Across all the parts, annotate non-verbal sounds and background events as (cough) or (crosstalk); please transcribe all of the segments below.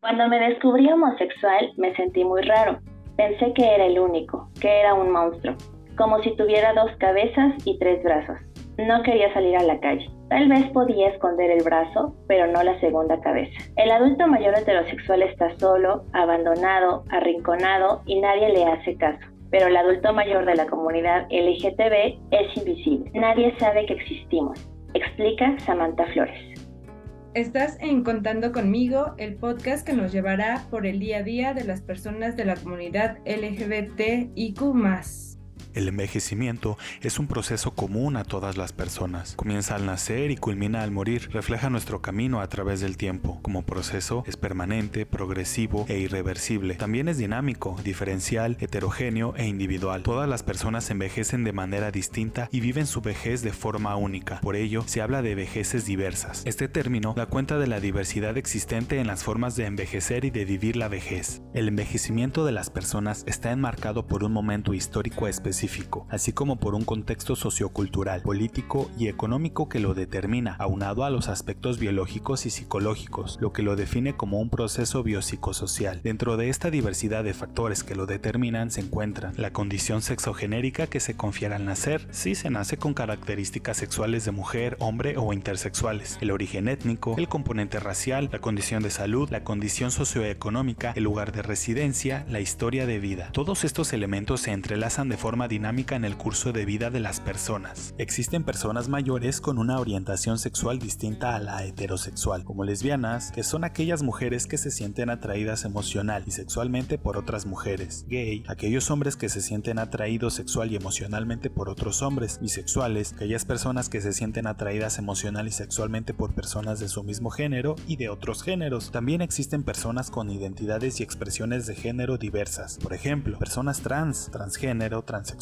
Cuando me descubrí homosexual me sentí muy raro. Pensé que era el único, que era un monstruo, como si tuviera dos cabezas y tres brazos. No quería salir a la calle. Tal vez podía esconder el brazo, pero no la segunda cabeza. El adulto mayor heterosexual está solo, abandonado, arrinconado y nadie le hace caso. Pero el adulto mayor de la comunidad LGTB es invisible. Nadie sabe que existimos, explica Samantha Flores. Estás en Contando conmigo, el podcast que nos llevará por el día a día de las personas de la comunidad LGBTIQ. El envejecimiento es un proceso común a todas las personas. Comienza al nacer y culmina al morir. Refleja nuestro camino a través del tiempo. Como proceso es permanente, progresivo e irreversible. También es dinámico, diferencial, heterogéneo e individual. Todas las personas envejecen de manera distinta y viven su vejez de forma única. Por ello, se habla de vejeces diversas. Este término da cuenta de la diversidad existente en las formas de envejecer y de vivir la vejez. El envejecimiento de las personas está enmarcado por un momento histórico específico así como por un contexto sociocultural, político y económico que lo determina, aunado a los aspectos biológicos y psicológicos, lo que lo define como un proceso biopsicosocial. Dentro de esta diversidad de factores que lo determinan se encuentran la condición sexogenérica que se confiere al nacer, si se nace con características sexuales de mujer, hombre o intersexuales, el origen étnico, el componente racial, la condición de salud, la condición socioeconómica, el lugar de residencia, la historia de vida. Todos estos elementos se entrelazan de forma dinámica en el curso de vida de las personas. Existen personas mayores con una orientación sexual distinta a la heterosexual, como lesbianas, que son aquellas mujeres que se sienten atraídas emocional y sexualmente por otras mujeres, gay, aquellos hombres que se sienten atraídos sexual y emocionalmente por otros hombres, bisexuales, aquellas personas que se sienten atraídas emocional y sexualmente por personas de su mismo género y de otros géneros. También existen personas con identidades y expresiones de género diversas, por ejemplo, personas trans, transgénero, transexual,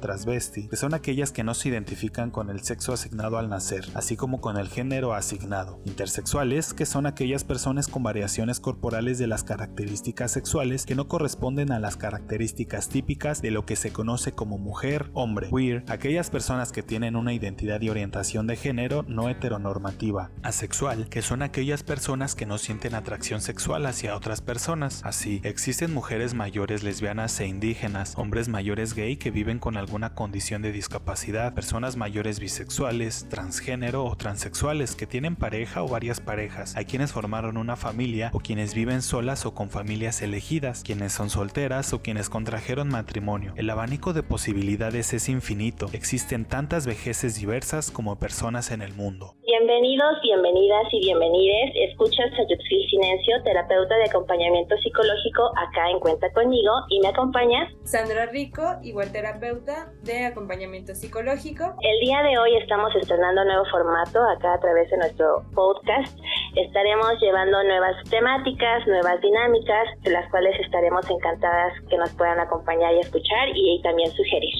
transvesti, que son aquellas que no se identifican con el sexo asignado al nacer, así como con el género asignado. Intersexuales, que son aquellas personas con variaciones corporales de las características sexuales que no corresponden a las características típicas de lo que se conoce como mujer, hombre. Queer, aquellas personas que tienen una identidad y orientación de género no heteronormativa. Asexual, que son aquellas personas que no sienten atracción sexual hacia otras personas. Así, existen mujeres mayores lesbianas e indígenas, hombres mayores gay que viven con alguna condición de discapacidad, personas mayores bisexuales, transgénero o transexuales que tienen pareja o varias parejas, hay quienes formaron una familia o quienes viven solas o con familias elegidas, quienes son solteras o quienes contrajeron matrimonio. El abanico de posibilidades es infinito, existen tantas vejeces diversas como personas en el mundo. Bienvenidos, bienvenidas y bienvenides. Escuchas a Yuxil Silencio, terapeuta de acompañamiento psicológico acá en Cuenta Conmigo y me acompaña Sandra Rico, igual terapeuta de acompañamiento psicológico. El día de hoy estamos estrenando un nuevo formato acá a través de nuestro podcast. Estaremos llevando nuevas temáticas, nuevas dinámicas, de las cuales estaremos encantadas que nos puedan acompañar y escuchar y también sugerir.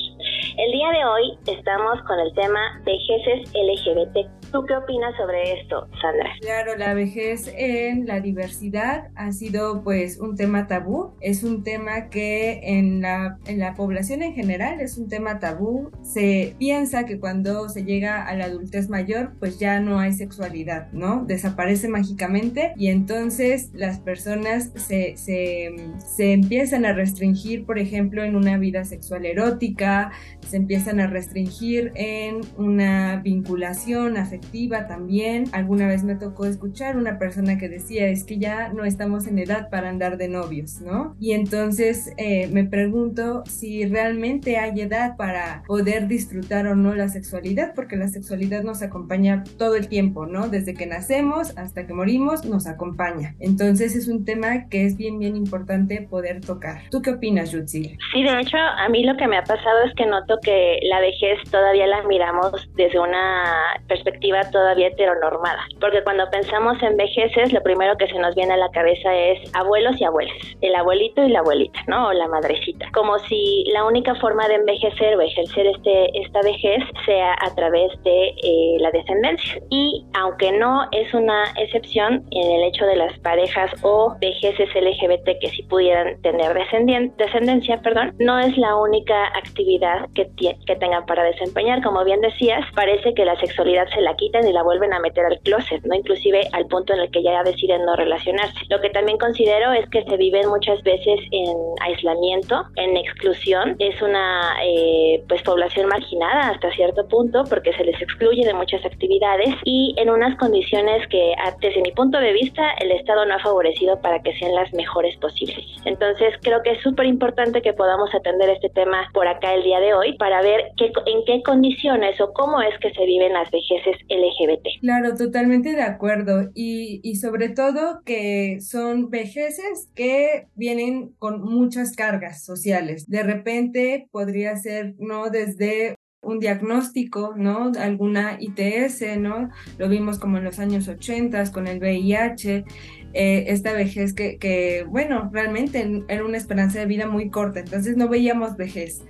El día de hoy estamos con el tema vejeces LGBT ¿Tú qué opinas sobre esto, Sandra? Claro, la vejez en la diversidad ha sido pues un tema tabú, es un tema que en la, en la población en general es un tema tabú. Se piensa que cuando se llega a la adultez mayor pues ya no hay sexualidad, ¿no? Desaparece mágicamente y entonces las personas se, se, se empiezan a restringir, por ejemplo, en una vida sexual erótica, se empiezan a restringir en una vinculación afectiva también. Alguna vez me tocó escuchar una persona que decía, es que ya no estamos en edad para andar de novios, ¿no? Y entonces eh, me pregunto si realmente hay edad para poder disfrutar o no la sexualidad, porque la sexualidad nos acompaña todo el tiempo, ¿no? Desde que nacemos hasta que morimos nos acompaña. Entonces es un tema que es bien, bien importante poder tocar. ¿Tú qué opinas, Jutsi? Sí, de hecho, a mí lo que me ha pasado es que noto que la vejez todavía la miramos desde una perspectiva todavía heteronormada. Porque cuando pensamos en vejeces, lo primero que se nos viene a la cabeza es abuelos y abuelas, el abuelito y la abuelita, ¿no? O la madrecita. Como si la única forma de envejecer o ejercer este, esta vejez sea a través de eh, la descendencia. Y aunque no es una excepción en el hecho de las parejas o vejeces LGBT que sí pudieran tener descendencia, perdón, no es la única actividad que que, tengan para desempeñar. Como bien decías, parece que la sexualidad se la quitan y la vuelven a meter al closet, ¿no? Inclusive al punto en el que ya deciden no relacionarse. Lo que también considero es que se viven muchas veces en aislamiento, en exclusión. Es una eh, pues población marginada hasta cierto punto porque se les excluye de muchas actividades y en unas condiciones que desde mi punto de vista el Estado no ha favorecido para que sean las mejores posibles. Entonces creo que es súper importante que podamos atender este tema por acá el día de hoy para ver qué, en qué condiciones o cómo es que se viven las vejeces LGBT. Claro, totalmente de acuerdo y, y sobre todo que son vejeces que vienen con muchas cargas sociales. De repente podría ser, ¿no? Desde un diagnóstico, ¿no? Alguna ITS, ¿no? Lo vimos como en los años 80 con el VIH, eh, esta vejez que, que, bueno, realmente era una esperanza de vida muy corta, entonces no veíamos vejez.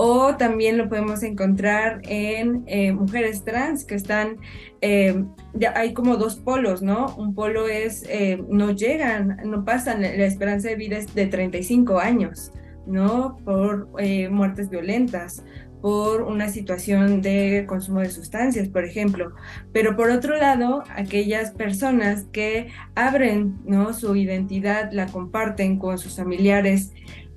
O también lo podemos encontrar en eh, mujeres trans que están, eh, hay como dos polos, ¿no? Un polo es, no llegan, no pasan, la esperanza de vida es de 35 años, ¿no? Por muertes violentas por una situación de consumo de sustancias, por ejemplo. Pero por otro lado, aquellas personas que abren ¿no? su identidad, la comparten con sus familiares,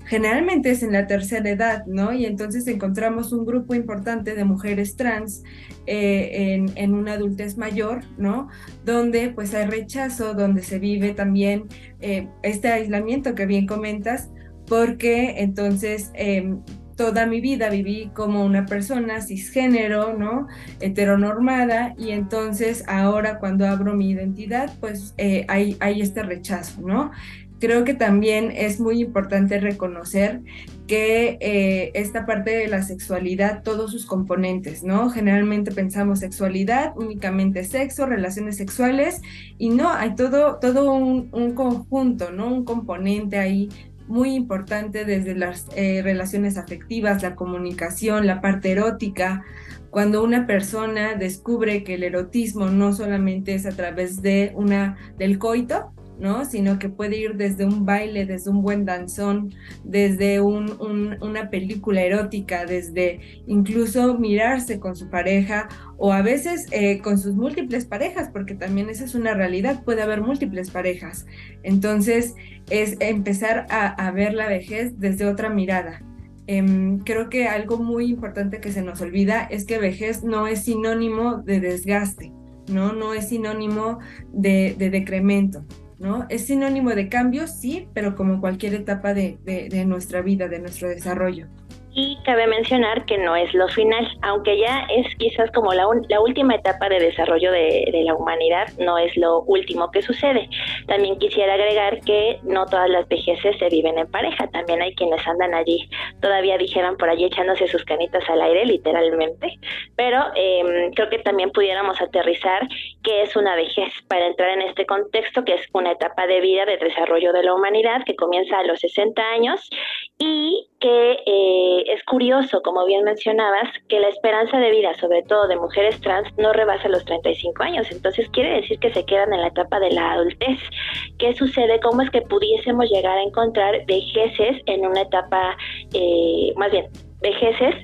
generalmente es en la tercera edad, ¿no? Y entonces encontramos un grupo importante de mujeres trans eh, en, en, una adultez mayor, ¿no? Donde pues hay rechazo, donde se vive también eh, este aislamiento que bien comentas, porque entonces em, toda mi vida viví como una persona cisgénero, ¿no? Heteronormada y entonces ahora cuando abro mi identidad, pues eh, hay, hay este rechazo, ¿no? Creo que también es muy importante reconocer que eh, esta parte de la sexualidad, todos sus componentes, ¿no? Generalmente pensamos sexualidad, únicamente sexo, relaciones sexuales, y no, hay todo, todo un, un conjunto, ¿no? Un componente ahí muy importante desde las eh, relaciones afectivas, la comunicación, la parte erótica. Cuando una persona descubre que el erotismo no solamente es a través de una del coito, ¿no? Sino que puede ir desde un baile, desde un buen danzón, desde una película erótica, desde incluso mirarse con su pareja o a veces eh, con sus múltiples parejas, porque también esa es una realidad, puede haber múltiples parejas. Entonces es empezar a, ver la vejez desde otra mirada. Em, creo que algo muy importante que se nos olvida es que vejez no es sinónimo de desgaste, ¿no? No es sinónimo de decremento. ¿No? Es sinónimo de cambio, sí, pero como cualquier etapa de, de nuestra vida, de nuestro desarrollo. Y cabe mencionar que no es lo final, aunque ya es quizás como la, la última etapa de desarrollo de, de, la humanidad, no es lo último que sucede. También quisiera agregar que no todas las vejeces se viven en pareja, también hay quienes andan allí, todavía dijeron por allí echándose sus canitas al aire, literalmente, pero eh, creo que también pudiéramos aterrizar qué es una vejez para entrar en este contexto, que es una etapa de vida de desarrollo de la humanidad que comienza a los 60 años y que eh, es curioso, como bien mencionabas, que la esperanza de vida, sobre todo de mujeres trans, no rebasa los 35 años. Entonces quiere decir que se quedan en la etapa de la adultez. ¿Qué sucede? ¿Cómo es que pudiésemos llegar a encontrar vejeces en una etapa, eh, más bien, vejeces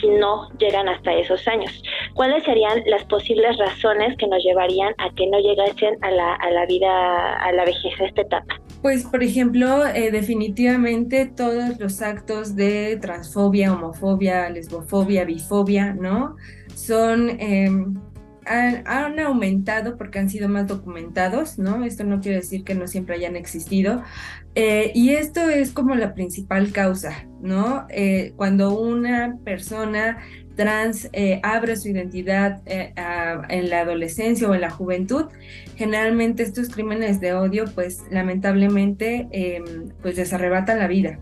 si no llegan hasta esos años. ¿Cuáles serían las posibles razones que nos llevarían a que no llegasen a la, a la vida, a la vejez, a esta etapa? Pues, por ejemplo, eh, definitivamente todos los actos de transfobia, homofobia, lesbofobia, bifobia, ¿no? Son... Em, han, aumentado porque han sido más documentados, ¿no? Esto no quiere decir que no siempre hayan existido. Eh, y esto es como la principal causa, ¿no? Eh, cuando una persona trans eh, abre su identidad en la adolescencia o en la juventud, generalmente estos crímenes de odio, pues lamentablemente, em, pues les arrebatan la vida.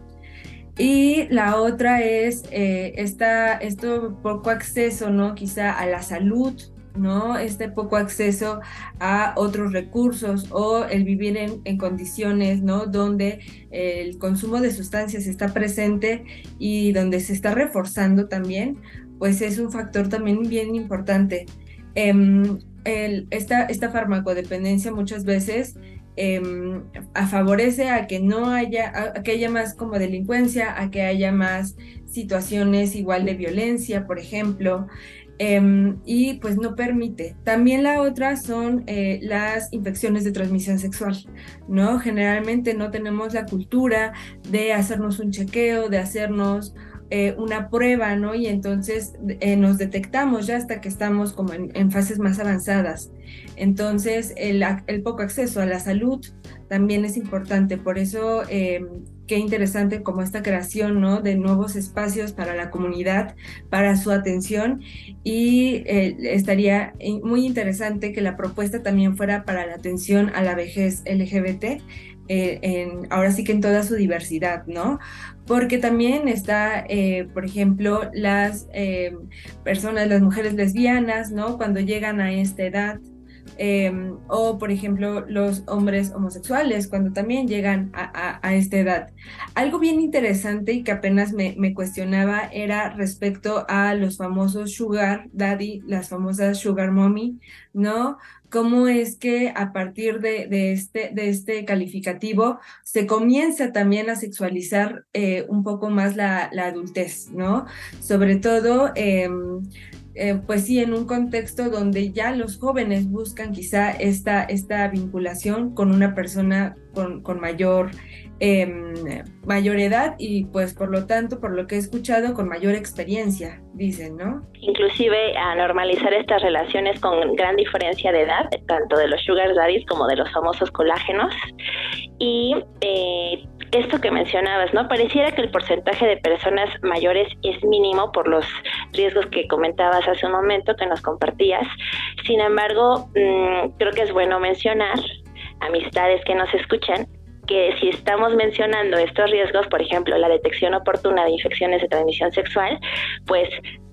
Y la otra es esta, esto poco acceso, ¿no? Quizá a la salud, ¿no? Este poco acceso a otros recursos o el vivir en, condiciones, ¿no? Donde el consumo de sustancias está presente y donde se está reforzando también, pues es un factor también bien importante. Em, esta, esta farmacodependencia muchas veces em, favorece a que no haya, a que haya más como delincuencia, a que haya más situaciones igual de violencia, por ejemplo. Em, y pues no permite. También la otra son eh, las infecciones de transmisión sexual, ¿no? Generalmente no tenemos la cultura de hacernos un chequeo, de hacernos eh, una prueba, ¿no? Y entonces eh, nos detectamos ya hasta que estamos como en, fases más avanzadas. Entonces, el, el, poco acceso a la salud también es importante. Por eso em, qué interesante como esta creación ¿no? de nuevos espacios para la comunidad, para su atención y eh, estaría muy interesante que la propuesta también fuera para la atención a la vejez LGBT. Eh, en, ahora sí que en toda su diversidad, ¿no? Porque también está, eh, por ejemplo, las personas, las mujeres lesbianas, ¿no? Cuando llegan a esta edad, Em, o por ejemplo los hombres homosexuales cuando también llegan a, esta edad. Algo bien interesante y que apenas me, cuestionaba era respecto a los famosos sugar daddy, las famosas sugar mommy, ¿no? cómo es que a partir de, este, de este calificativo se comienza también a sexualizar eh, un poco más la, adultez, ¿no? Sobre todo em, eh, pues sí, en un contexto donde ya los jóvenes buscan quizá esta, esta vinculación con una persona con, con mayor, em, mayor edad y pues por lo tanto, por lo que he escuchado, con mayor experiencia, dicen, ¿no? Inclusive a normalizar estas relaciones con gran diferencia de edad, tanto de los sugar daddies como de los famosos colágenos. Y eh, esto que mencionabas, ¿no? Pareciera que el porcentaje de personas mayores es mínimo por los riesgos que comentabas hace un momento, que nos compartías. Sin embargo, mm, creo que es bueno mencionar, amistades que nos escuchan, que si estamos mencionando estos riesgos, por ejemplo, la detección oportuna de infecciones de transmisión sexual, pues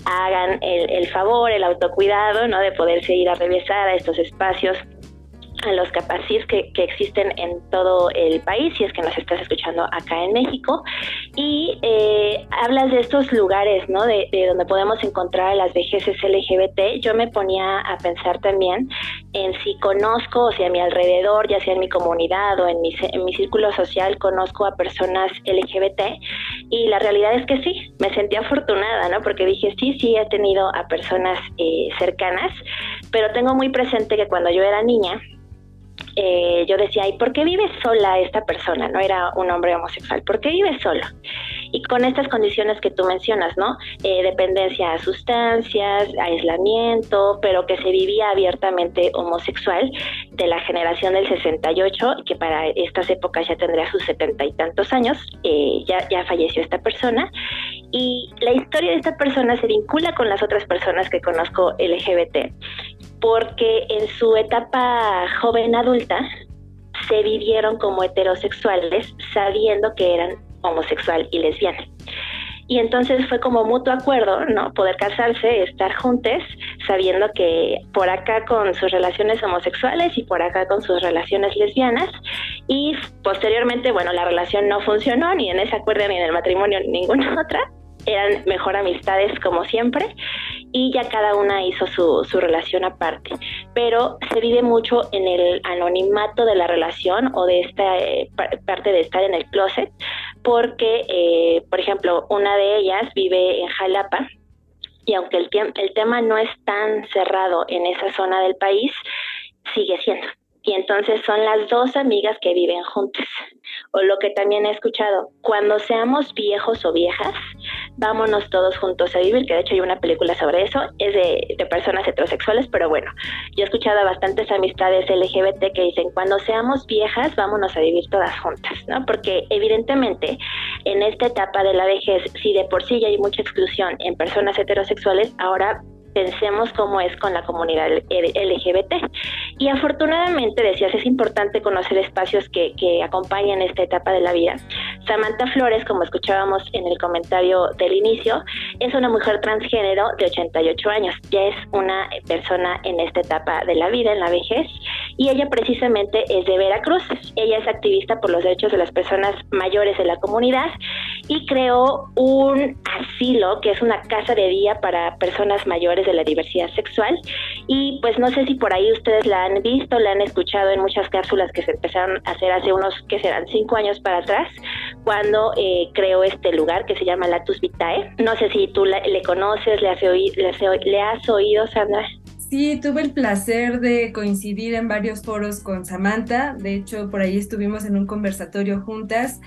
hagan el, el favor, el autocuidado, ¿no? De poderse ir a revisar a estos espacios a los capacís que, que, existen en todo el país, si es que nos estás escuchando acá en México. Y eh, hablas de estos lugares, ¿no? De, donde podemos encontrar a las vejeces LGBT. Yo me ponía a pensar también en si conozco, o sea, a mi alrededor, ya sea en mi comunidad o en mi, en mi círculo social, conozco a personas LGBT. Y la realidad es que sí, me sentí afortunada, ¿no? Porque dije, sí, sí, he tenido a personas eh, cercanas, pero tengo muy presente que cuando yo era niña, eh, yo decía, ¿y por qué vive sola esta persona? No era un hombre homosexual, ¿por qué vive solo? Y con estas condiciones que tú mencionas, ¿no? Eh, dependencia a sustancias, aislamiento, pero que se vivía abiertamente homosexual de la generación del 68, que para estas épocas ya tendría sus setenta y tantos años, eh, ya, ya falleció esta persona. Y la historia de esta persona se vincula con las otras personas que conozco LGBT porque en su etapa joven adulta se vivieron como heterosexuales sabiendo que eran homosexual y lesbiana. Y entonces fue como mutuo acuerdo, ¿no? Poder casarse, estar juntos, sabiendo que por acá con sus relaciones homosexuales y por acá con sus relaciones lesbianas. Y posteriormente, bueno, la relación no funcionó ni en ese acuerdo ni en el matrimonio ni ninguna (laughs) otra eran mejor amistades como siempre y ya cada una hizo su, su, relación aparte. Pero se vive mucho en el anonimato de la relación o de esta eh, parte de estar en el closet, porque, eh, por ejemplo, una de ellas vive en Jalapa y aunque el, el tema no es tan cerrado en esa zona del país, sigue siendo y entonces son las dos amigas que viven juntas. O lo que también he escuchado, cuando seamos viejos o viejas, vámonos todos juntos a vivir, que de hecho hay una película sobre eso, es de, de personas heterosexuales, pero bueno, yo he escuchado a bastantes amistades LGBT que dicen, cuando seamos viejas, vámonos a vivir todas juntas, ¿no? Porque evidentemente en esta etapa de la vejez, si de por sí ya hay mucha exclusión en personas heterosexuales, ahora pensemos cómo es con la comunidad LGBT. Y afortunadamente, decías, es importante conocer espacios que, que acompañan esta etapa de la vida. Samantha Flores, como escuchábamos en el comentario del inicio, es una mujer transgénero de 88 años. Ya es una persona en esta etapa de la vida, en la vejez, y ella precisamente es de Veracruz. Ella es activista por los derechos de las personas mayores de la comunidad y creó un asilo, que es una casa de día para personas mayores de la diversidad sexual. Y pues no sé si por ahí ustedes la han visto, la han escuchado en muchas cápsulas que se empezaron a hacer hace unos, que serán cinco años para atrás, cuando eh, creó este lugar que se llama Latus Vitae. No sé si tú le conoces, le has, le has oído, Sandra. Sí, tuve el placer de coincidir en varios foros con Samantha. De hecho, por ahí estuvimos en un conversatorio juntas.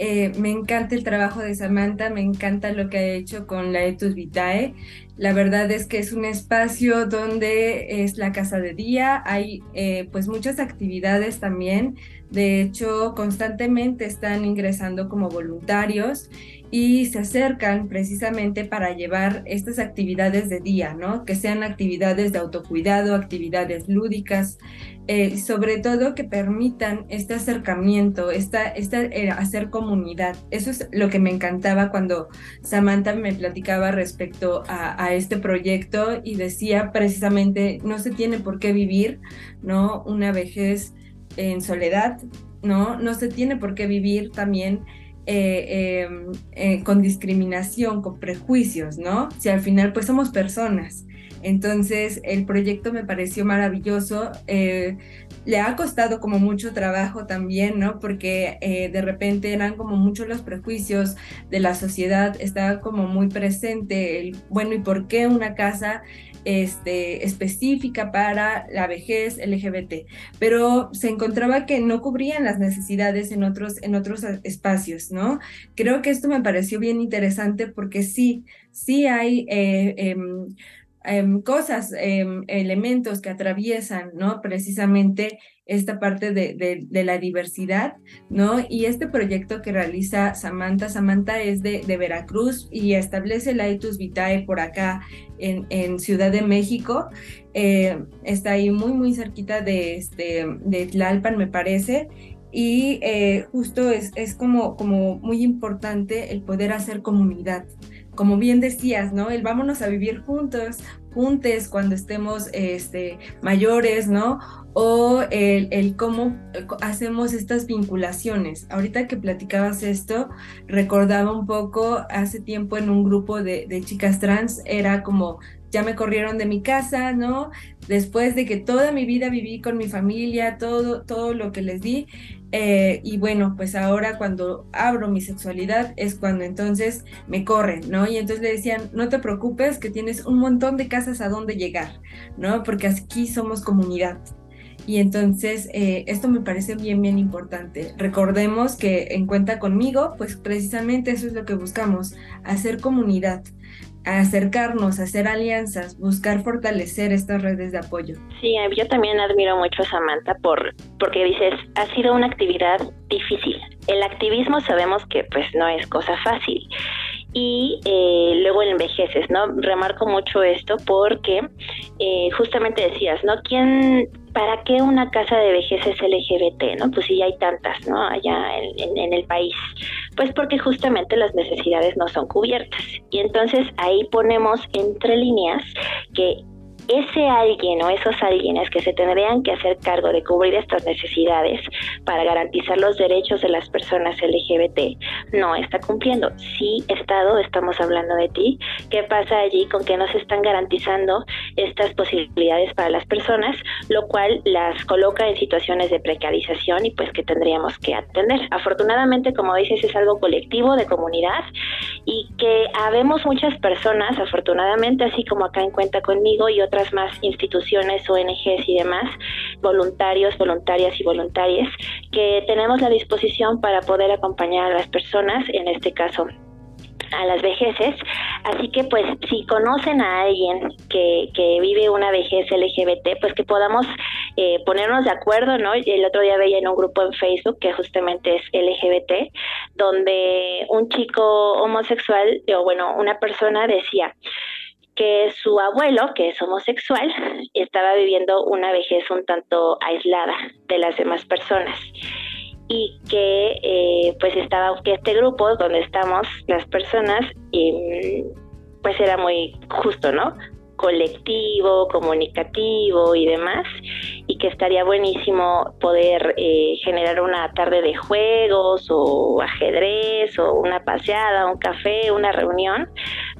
Eh, me encanta el trabajo de Samantha, me encanta lo que ha hecho con la Etus Vitae. La verdad es que es un espacio donde es la casa de día, hay eh, pues muchas actividades también. De hecho, constantemente están ingresando como voluntarios y se acercan precisamente para llevar estas actividades de día, ¿no? Que sean actividades de autocuidado, actividades lúdicas, eh, sobre todo que permitan este acercamiento, esta, esta, eh, hacer comunidad. Eso es lo que me encantaba cuando Samantha me platicaba respecto a, a este proyecto y decía precisamente, no se tiene por qué vivir, ¿no? Una vejez en soledad, ¿no? No se tiene por qué vivir también eh, em, eh, con discriminación, con prejuicios, ¿no? Si al final pues somos personas. Entonces el proyecto me pareció maravilloso. Eh, le ha costado como mucho trabajo también, ¿no? Porque de repente eran como muchos los prejuicios de la sociedad, estaba como muy presente el, bueno, ¿y por qué una casa este, específica para la vejez LGBT, pero se encontraba que no cubrían las necesidades en otros, en otros espacios, ¿no? Creo que esto me pareció bien interesante porque sí, sí hay... Eh, em, em, cosas, em, elementos que atraviesan, ¿no? Precisamente esta parte de, la diversidad, ¿no? Y este proyecto que realiza Samantha, Samantha es de, Veracruz y establece la Etus Vitae por acá en, Ciudad de México. Eh, está ahí muy, muy cerquita de, este, de Tlalpan, me parece. Y eh, justo es, es como, como muy importante el poder hacer comunidad, como bien decías, ¿no? El vámonos a vivir juntos, juntes cuando estemos este, mayores, ¿no? O el, el, cómo hacemos estas vinculaciones. Ahorita que platicabas esto, recordaba un poco hace tiempo en un grupo de, de chicas trans, era como ya me corrieron de mi casa, ¿no? Después de que toda mi vida viví con mi familia, todo, todo lo que les di, eh, y bueno, pues ahora cuando abro mi sexualidad es cuando entonces me corren, ¿no? Y entonces le decían, no te preocupes, que tienes un montón de casas a donde llegar, ¿no? Porque aquí somos comunidad. Y entonces eh, esto me parece bien, bien importante. Recordemos que en cuenta conmigo, pues precisamente eso es lo que buscamos, hacer comunidad acercarnos, hacer alianzas, buscar fortalecer estas redes de apoyo. Sí, yo también admiro mucho a Samantha por, porque dices, ha sido una actividad difícil. El activismo sabemos que pues no es cosa fácil y eh, luego envejeces, ¿no? Remarco mucho esto porque eh, justamente decías, ¿no? ¿Quién, para qué una casa de vejez es LGBT, ¿no? Pues sí, hay tantas, ¿no? Allá en, el país. Pues porque justamente las necesidades no son cubiertas. Y entonces ahí ponemos entre líneas que ese alguien o esos alguienes que se tendrían que hacer cargo de cubrir estas necesidades para garantizar los derechos de las personas LGBT no está cumpliendo. Sí, Estado, estamos hablando de ti. ¿Qué pasa allí con que no se están garantizando estas posibilidades para las personas, lo cual las coloca en situaciones de precarización y pues que tendríamos que atender? Afortunadamente, como dices, es algo colectivo de comunidad y que habemos muchas personas, afortunadamente, así como acá en Cuenta conmigo y otras más instituciones, ONGs y demás, voluntarios, voluntarias y voluntarias, que tenemos la disposición para poder acompañar a las personas, en este caso a las vejeces. Así que pues si conocen a alguien que, vive una vejez LGBT, pues que podamos eh, ponernos de acuerdo, ¿no? El otro día veía en un grupo en Facebook que justamente es LGBT, donde un chico homosexual, o bueno, una persona decía, que su abuelo, que es homosexual, estaba viviendo una vejez un tanto aislada de las demás personas y que eh, pues estaba que este grupo donde estamos las personas em, pues era muy justo, ¿no? colectivo, comunicativo y demás, y que estaría buenísimo poder eh, generar una tarde de juegos o ajedrez o una paseada, un café, una reunión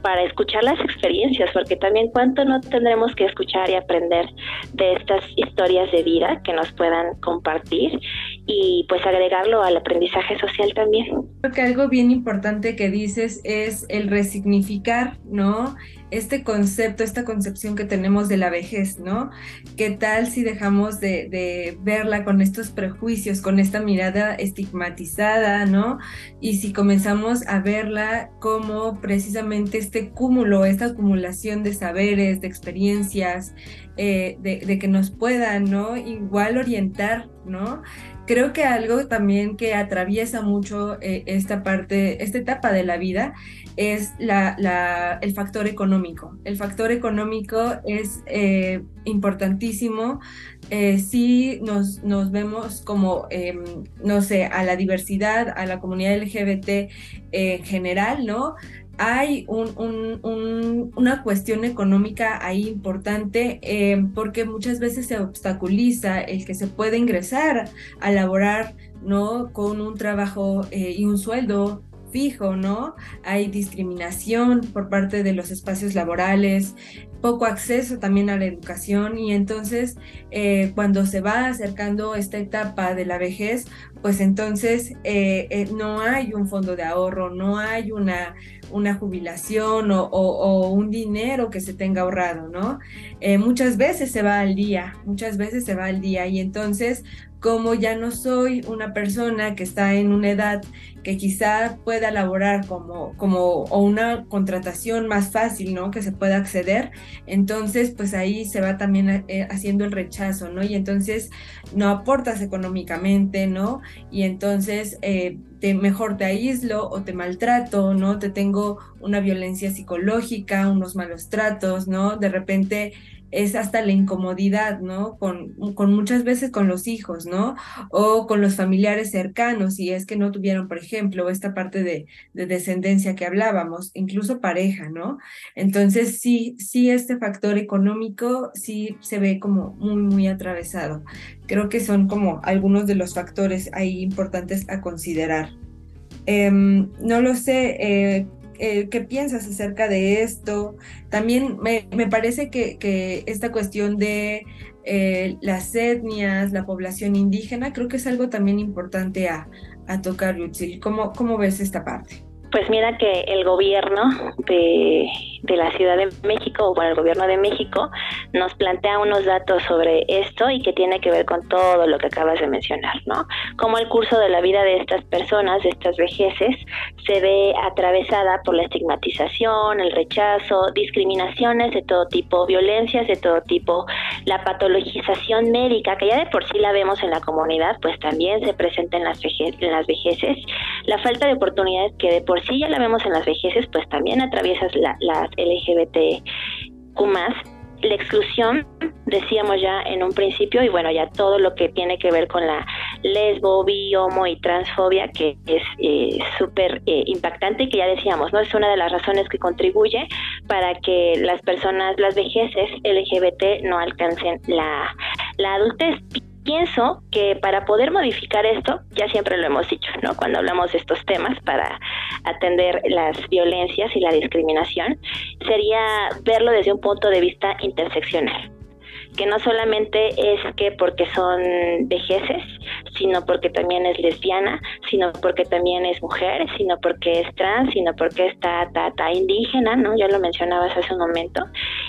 para escuchar las experiencias, porque también cuánto no tendremos que escuchar y aprender de estas historias de vida que nos puedan compartir y pues agregarlo al aprendizaje social también. Creo que algo bien importante que dices es el resignificar, ¿no? este concepto, esta concepción que tenemos de la vejez, ¿no? ¿Qué tal si dejamos de, verla con estos prejuicios, con esta mirada estigmatizada, ¿no? Y si comenzamos a verla como precisamente este cúmulo, esta acumulación de saberes, de experiencias, eh, de, que nos puedan, ¿no? Igual orientar, ¿no? Creo que algo también que atraviesa mucho eh, esta parte, esta etapa de la vida, es el factor económico. El factor económico es eh, importantísimo eh, si nos, vemos como, em, no sé, a la diversidad, a la comunidad LGBT en general, ¿no? Hay una cuestión económica ahí importante em, porque muchas veces se obstaculiza el que se pueda ingresar a laborar ¿no? con un trabajo eh, y un sueldo fijo, ¿no? Hay discriminación por parte de los espacios laborales, poco acceso también a la educación y entonces eh, cuando se va acercando esta etapa de la vejez, pues entonces eh, eh, no hay un fondo de ahorro, no hay una, una jubilación o, un dinero que se tenga ahorrado, ¿no? muchas veces se va al día, muchas veces se va al día y entonces como ya no soy una persona que está en una edad que quizá pueda laborar como, como o una contratación más fácil, ¿no? Que se pueda acceder, entonces pues ahí se va también eh, haciendo el rechazo, ¿no? Y entonces no aportas económicamente, ¿no? Y entonces eh, te, mejor te aíslo o te maltrato, ¿no? Te tengo una violencia psicológica, unos malos tratos, ¿no? De repente es hasta la incomodidad, ¿no? Con, con, muchas veces con los hijos, ¿no? O con los familiares cercanos, si es que no tuvieron, por ejemplo, esta parte de, de, descendencia que hablábamos, incluso pareja, ¿no? Entonces, sí, sí, este factor económico sí se ve como muy, muy atravesado. Creo que son como algunos de los factores ahí importantes a considerar. Em, no lo sé, eh, eh, qué piensas acerca de esto. También me, parece que, esta cuestión de eh, las etnias, la población indígena, creo que es algo también importante a, tocar, Yutzil. ¿Cómo, ¿Cómo ves esta parte? Pues mira que el gobierno de, la Ciudad de México, o bueno, el gobierno de México, nos plantea unos datos sobre esto y que tiene que ver con todo lo que acabas de mencionar, ¿no? Como el curso de la vida de estas personas, de estas vejeces, se ve atravesada por la estigmatización, el rechazo, discriminaciones de todo tipo, violencias de todo tipo, la patologización médica, que ya de por sí la vemos en la comunidad, pues también se presenta en las, en las vejeces, la falta de oportunidades que de por si ya la vemos en las vejeces, pues también atraviesas la, las LGBTQ la exclusión, decíamos ya en un principio, y bueno, ya todo lo que tiene que ver con la lesbo, bi, homo y transfobia, que es eh, súper eh, impactante y que ya decíamos, ¿no? Es una de las razones que contribuye para que las personas, las vejeces LGBT no alcancen la, la adultez pienso que para poder modificar esto, ya siempre lo hemos dicho, ¿no? Cuando hablamos de estos temas para atender las violencias y la discriminación, sería verlo desde un punto de vista interseccional que no solamente es que porque son vejeces, sino porque también es lesbiana, sino porque también es mujer, sino porque es trans, sino porque está ta, indígena, ¿no? Ya lo mencionabas hace un momento,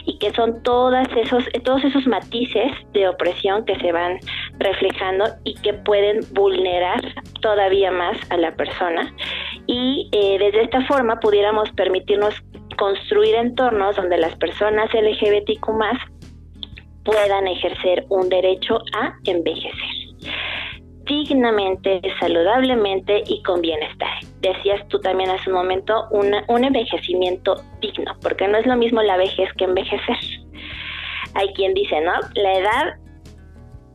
y que son todas esos, todos esos matices de opresión que se van reflejando y que pueden vulnerar todavía más a la persona. Y eh, desde esta forma pudiéramos permitirnos construir entornos donde las personas LGBTQ puedan ejercer un derecho a envejecer dignamente, saludablemente y con bienestar. Decías tú también hace un momento un envejecimiento digno, porque no es lo mismo la vejez que envejecer. Hay quien dice, ¿no? La edad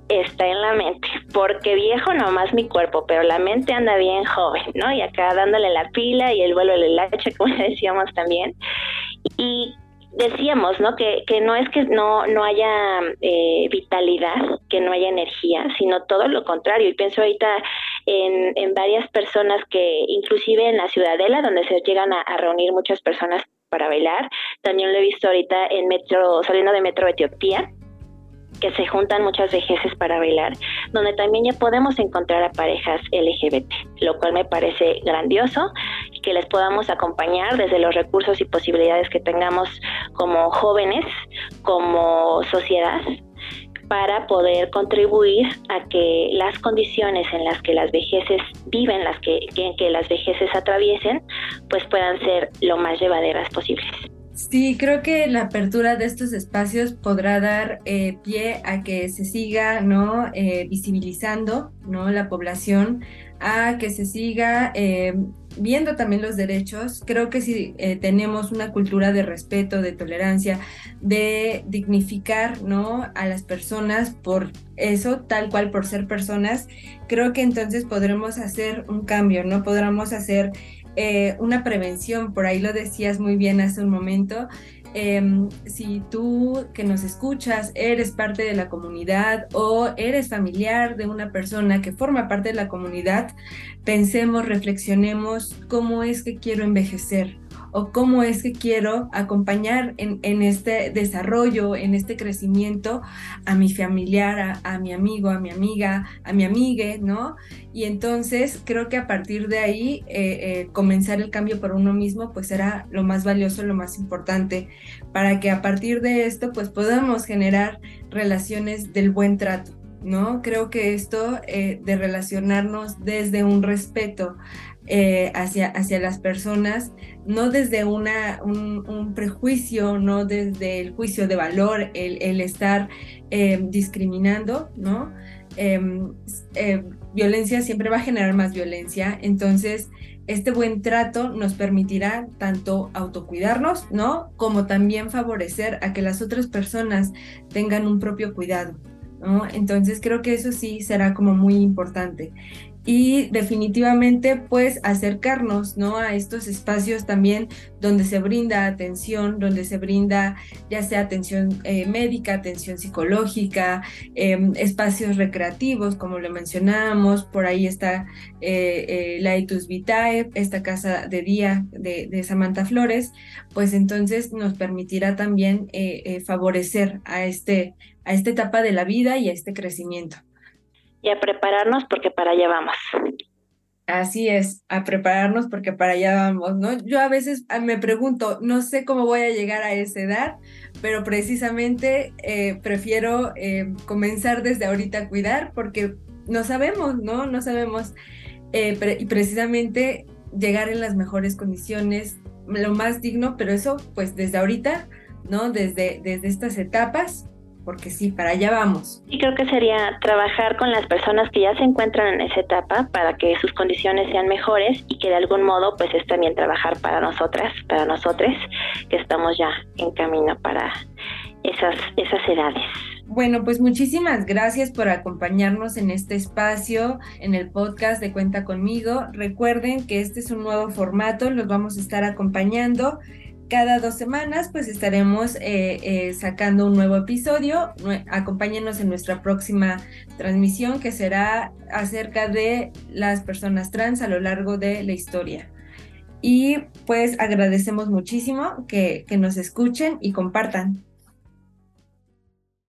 está en la mente, porque viejo nomás mi cuerpo, pero la mente anda bien joven, ¿no? Y acá dándole la pila y el vuelo del hacha, como (laughs) decíamos también. Y decíamos, ¿no? Que, que no es que no, no haya eh, vitalidad, que no haya energía, sino todo lo contrario. Y pienso ahorita en, en varias personas que, inclusive en la Ciudadela, donde se llegan a, a reunir muchas personas para bailar, también lo he visto ahorita en Metro, saliendo de Metro Etiopía, que se juntan muchas vejeces para bailar, donde también ya podemos encontrar a parejas LGBT, lo cual me parece grandioso que les podamos acompañar desde los recursos y posibilidades que tengamos como jóvenes, como sociedad, para poder contribuir a que las condiciones en las que las vejeces viven, las que, que las vejeces atraviesen, pues puedan ser lo más llevaderas posibles. Sí, creo que la apertura de estos espacios podrá dar eh, pie a que se siga ¿no? Eh, visibilizando ¿no? la población, a que se siga eh, viendo también los derechos. Creo que si tenemos una cultura de respeto, de tolerancia, de dignificar ¿no? a las personas por eso, tal cual por ser personas, creo que entonces podremos hacer un cambio, ¿no? Podremos hacer eh, una prevención, por ahí lo decías muy bien hace un momento. Em, si tú que nos escuchas eres parte de la comunidad o eres familiar de una persona que forma parte de la comunidad, pensemos, reflexionemos cómo es que quiero envejecer, o cómo es que quiero acompañar en, este desarrollo, en este crecimiento a mi familiar, a, mi amigo, a mi amiga, a mi amigue, ¿no? Y entonces creo que a partir de ahí eh, eh, comenzar el cambio por uno mismo pues será lo más valioso, lo más importante para que a partir de esto pues podamos generar relaciones del buen trato. ¿No? Creo que esto eh, de relacionarnos desde un respeto eh, hacia, hacia las personas, no desde una, un, prejuicio, no desde el juicio de valor, el, estar eh, discriminando, ¿no? Em, eh, violencia siempre va a generar más violencia, entonces este buen trato nos permitirá tanto autocuidarnos, ¿no? Como también favorecer a que las otras personas tengan un propio cuidado. ¿No? Entonces creo que eso sí será como muy importante y definitivamente pues acercarnos ¿no? a estos espacios también donde se brinda atención, donde se brinda ya sea atención eh, médica, atención psicológica, em, espacios recreativos como lo mencionábamos, por ahí está eh, eh, la Itus Vitae, esta casa de día de, de, Samantha Flores, pues entonces nos permitirá también favorecer a, este, a esta etapa de la vida y a este crecimiento y a prepararnos porque para allá vamos. Así es, a prepararnos porque para allá vamos, ¿no? Yo a veces ah, me pregunto, no sé cómo voy a llegar a esa edad, pero precisamente eh, prefiero eh, comenzar desde ahorita a cuidar porque no sabemos, ¿no? No sabemos. Eh, y precisamente llegar en las mejores condiciones, lo más digno, pero eso pues desde ahorita, ¿no? Desde, desde estas etapas porque sí, para allá vamos. Y creo que sería trabajar con las personas que ya se encuentran en esa etapa para que sus condiciones sean mejores y que de algún modo pues es también trabajar para nosotras, para nosotros, que estamos ya en camino para esas, esas edades. Bueno, pues muchísimas gracias por acompañarnos en este espacio, en el podcast de Cuenta conmigo. Recuerden que este es un nuevo formato, los vamos a estar acompañando cada dos semanas pues estaremos eh, eh, sacando un nuevo episodio. Acompáñenos en nuestra próxima transmisión que será acerca de las personas trans a lo largo de la historia. Y pues agradecemos muchísimo que, que nos escuchen y compartan.